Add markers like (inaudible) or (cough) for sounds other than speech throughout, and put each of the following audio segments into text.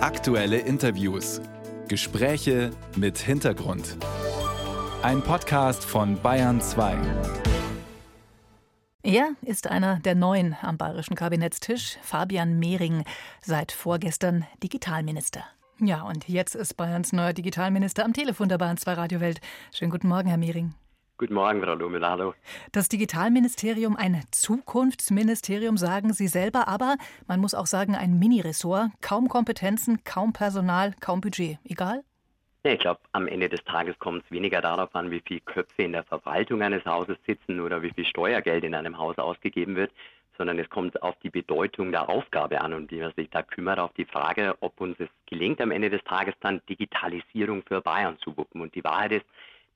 Aktuelle Interviews. Gespräche mit Hintergrund. Ein Podcast von Bayern 2. Er ist einer der Neuen am bayerischen Kabinettstisch, Fabian Mehring, seit vorgestern Digitalminister. Ja, und jetzt ist Bayerns neuer Digitalminister am Telefon der Bayern 2 Radiowelt. Schönen guten Morgen, Herr Mehring. Guten Morgen, Frau Lumel, hallo. Das Digitalministerium ein Zukunftsministerium, sagen Sie selber, aber man muss auch sagen, ein Miniressort. Kaum Kompetenzen, kaum Personal, kaum Budget. Egal? Ja, ich glaube, am Ende des Tages kommt es weniger darauf an, wie viele Köpfe in der Verwaltung eines Hauses sitzen oder wie viel Steuergeld in einem Haus ausgegeben wird, sondern es kommt auf die Bedeutung der Aufgabe an und wie man sich da kümmert, auf die Frage, ob uns es gelingt, am Ende des Tages dann Digitalisierung für Bayern zu wuppen. Und die Wahrheit ist,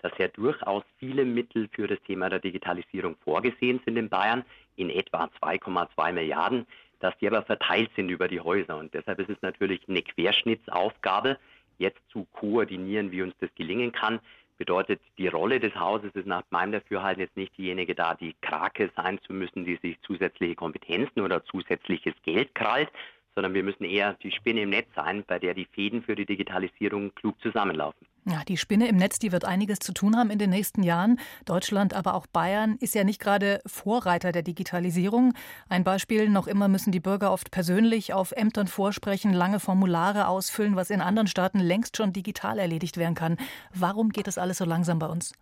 dass ja durchaus viele Mittel für das Thema der Digitalisierung vorgesehen sind in Bayern, in etwa 2,2 Milliarden, dass die aber verteilt sind über die Häuser. Und deshalb ist es natürlich eine Querschnittsaufgabe, jetzt zu koordinieren, wie uns das gelingen kann. Bedeutet, die Rolle des Hauses ist nach meinem Dafürhalten jetzt nicht diejenige da, die Krake sein zu müssen, die sich zusätzliche Kompetenzen oder zusätzliches Geld krallt, sondern wir müssen eher die Spinne im Netz sein, bei der die Fäden für die Digitalisierung klug zusammenlaufen. Ja, die Spinne im Netz, die wird einiges zu tun haben in den nächsten Jahren. Deutschland, aber auch Bayern ist ja nicht gerade Vorreiter der Digitalisierung. Ein Beispiel, noch immer müssen die Bürger oft persönlich auf Ämtern vorsprechen, lange Formulare ausfüllen, was in anderen Staaten längst schon digital erledigt werden kann. Warum geht das alles so langsam bei uns?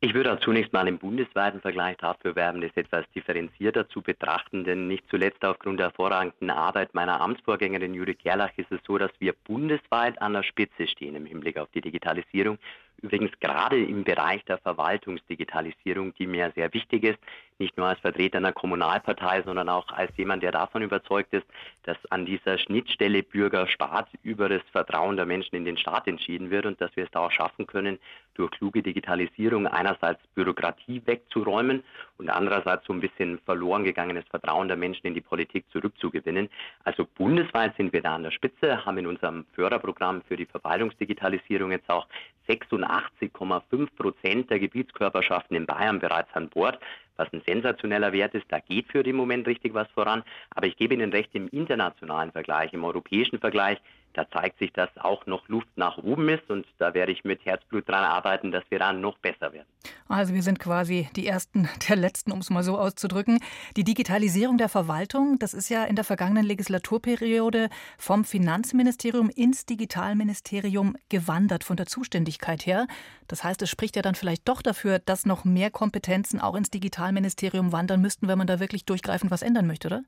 Ich würde auch zunächst mal im bundesweiten Vergleich dafür werben, das etwas differenzierter zu betrachten, denn nicht zuletzt aufgrund der hervorragenden Arbeit meiner Amtsvorgängerin Judith Gerlach ist es so, dass wir bundesweit an der Spitze stehen im Hinblick auf die Digitalisierung. Übrigens gerade im Bereich der Verwaltungsdigitalisierung, die mir sehr wichtig ist, nicht nur als Vertreter einer Kommunalpartei, sondern auch als jemand, der davon überzeugt ist, dass an dieser Schnittstelle Bürger-Staat über das Vertrauen der Menschen in den Staat entschieden wird und dass wir es da auch schaffen können, durch kluge Digitalisierung einerseits Bürokratie wegzuräumen und andererseits so ein bisschen verloren gegangenes Vertrauen der Menschen in die Politik zurückzugewinnen. Also bundesweit sind wir da an der Spitze, haben in unserem Förderprogramm für die Verwaltungsdigitalisierung jetzt auch 86,5 Prozent der Gebietskörperschaften in Bayern bereits an Bord was ein sensationeller Wert ist. Da geht für den Moment richtig was voran. Aber ich gebe Ihnen recht, im internationalen Vergleich, im europäischen Vergleich, da zeigt sich, dass auch noch Luft nach oben ist und da werde ich mit Herzblut dran arbeiten, dass wir dann noch besser werden. Also wir sind quasi die Ersten (laughs) der Letzten, um es mal so auszudrücken. Die Digitalisierung der Verwaltung, das ist ja in der vergangenen Legislaturperiode vom Finanzministerium ins Digitalministerium gewandert, von der Zuständigkeit her. Das heißt, es spricht ja dann vielleicht doch dafür, dass noch mehr Kompetenzen auch ins Digitalministerium wandern müssten, wenn man da wirklich durchgreifend was ändern möchte, oder?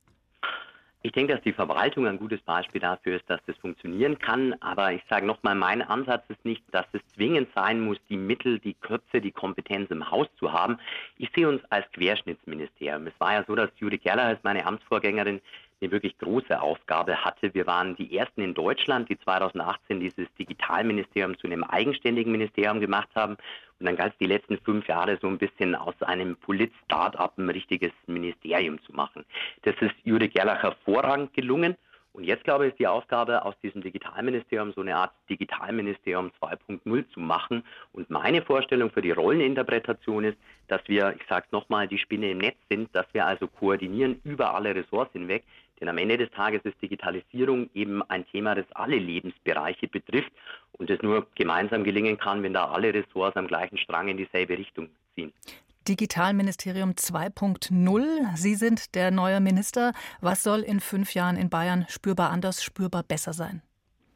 Ich denke, dass die Verwaltung ein gutes Beispiel dafür ist, dass das funktionieren kann. Aber ich sage nochmal, mein Ansatz ist nicht, dass es zwingend sein muss, die Mittel, die Köpfe, die Kompetenz im Haus zu haben. Ich sehe uns als Querschnittsministerium. Es war ja so, dass Judith Gerler als meine Amtsvorgängerin eine wirklich große Aufgabe hatte. Wir waren die ersten in Deutschland, die 2018 dieses Digitalministerium zu einem eigenständigen Ministerium gemacht haben. Und dann es die letzten fünf Jahre so ein bisschen aus einem Polit-Startup ein richtiges Ministerium zu machen. Das ist Judith Gerlach hervorragend gelungen. Und jetzt, glaube ich, ist die Aufgabe, aus diesem Digitalministerium so eine Art Digitalministerium 2.0 zu machen. Und meine Vorstellung für die Rolleninterpretation ist, dass wir, ich sage nochmal, die Spinne im Netz sind, dass wir also koordinieren über alle Ressorts hinweg. Denn am Ende des Tages ist Digitalisierung eben ein Thema, das alle Lebensbereiche betrifft und es nur gemeinsam gelingen kann, wenn da alle Ressorts am gleichen Strang in dieselbe Richtung ziehen. Digitalministerium 2.0. Sie sind der neue Minister. Was soll in fünf Jahren in Bayern spürbar anders, spürbar besser sein?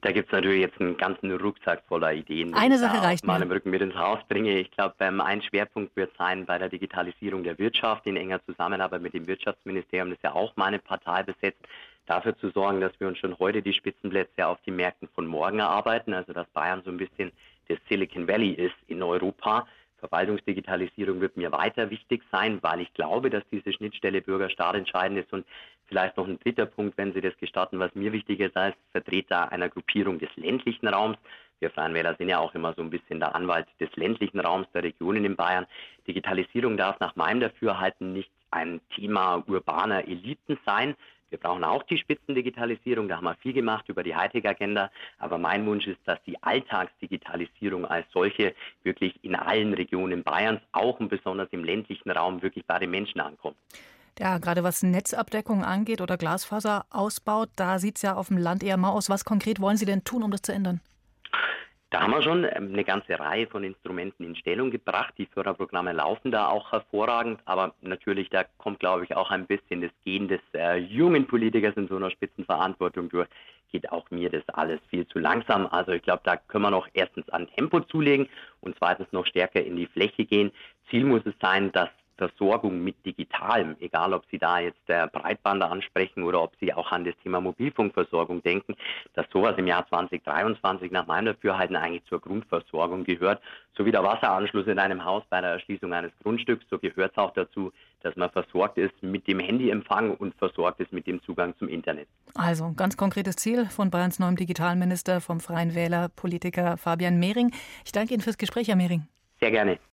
Da gibt es natürlich jetzt einen ganzen Rucksack voller Ideen. Eine Sache reicht mir. Rücken mit ins Haus bringe. Ich glaube, ähm, ein Schwerpunkt wird sein bei der Digitalisierung der Wirtschaft in enger Zusammenarbeit mit dem Wirtschaftsministerium, das ja auch meine Partei besetzt, dafür zu sorgen, dass wir uns schon heute die Spitzenplätze auf die Märkten von morgen erarbeiten. Also dass Bayern so ein bisschen das Silicon Valley ist in Europa Verwaltungsdigitalisierung wird mir weiter wichtig sein, weil ich glaube, dass diese Schnittstelle Bürgerstaat entscheidend ist. Und vielleicht noch ein dritter Punkt, wenn Sie das gestatten, was mir wichtig ist als Vertreter einer Gruppierung des ländlichen Raums. Wir Freien Wähler sind ja auch immer so ein bisschen der Anwalt des ländlichen Raums, der Regionen in Bayern. Digitalisierung darf nach meinem Dafürhalten nicht ein Thema urbaner Eliten sein, wir brauchen auch die Spitzendigitalisierung, da haben wir viel gemacht über die Hightech-Agenda. Aber mein Wunsch ist, dass die Alltagsdigitalisierung als solche wirklich in allen Regionen Bayerns, auch und besonders im ländlichen Raum, wirklich bei den Menschen ankommt. Ja, gerade was Netzabdeckung angeht oder Glasfaser ausbaut, da sieht es ja auf dem Land eher mal aus. Was konkret wollen Sie denn tun, um das zu ändern? Da haben wir schon ähm, eine ganze Reihe von Instrumenten in Stellung gebracht. Die Förderprogramme laufen da auch hervorragend, aber natürlich, da kommt, glaube ich, auch ein bisschen das Gehen des äh, jungen Politikers in so einer Spitzenverantwortung durch. Geht auch mir das alles viel zu langsam. Also ich glaube, da können wir noch erstens an Tempo zulegen und zweitens noch stärker in die Fläche gehen. Ziel muss es sein, dass Versorgung mit Digitalem, egal ob Sie da jetzt der Breitbander ansprechen oder ob Sie auch an das Thema Mobilfunkversorgung denken, dass sowas im Jahr 2023 nach meinem Dafürhalten eigentlich zur Grundversorgung gehört. So wie der Wasseranschluss in einem Haus bei der Erschließung eines Grundstücks, so gehört es auch dazu, dass man versorgt ist mit dem Handyempfang und versorgt ist mit dem Zugang zum Internet. Also ganz konkretes Ziel von Bayerns neuem Digitalminister, vom Freien Wähler, Politiker Fabian Mehring. Ich danke Ihnen fürs Gespräch, Herr Mehring. Sehr gerne.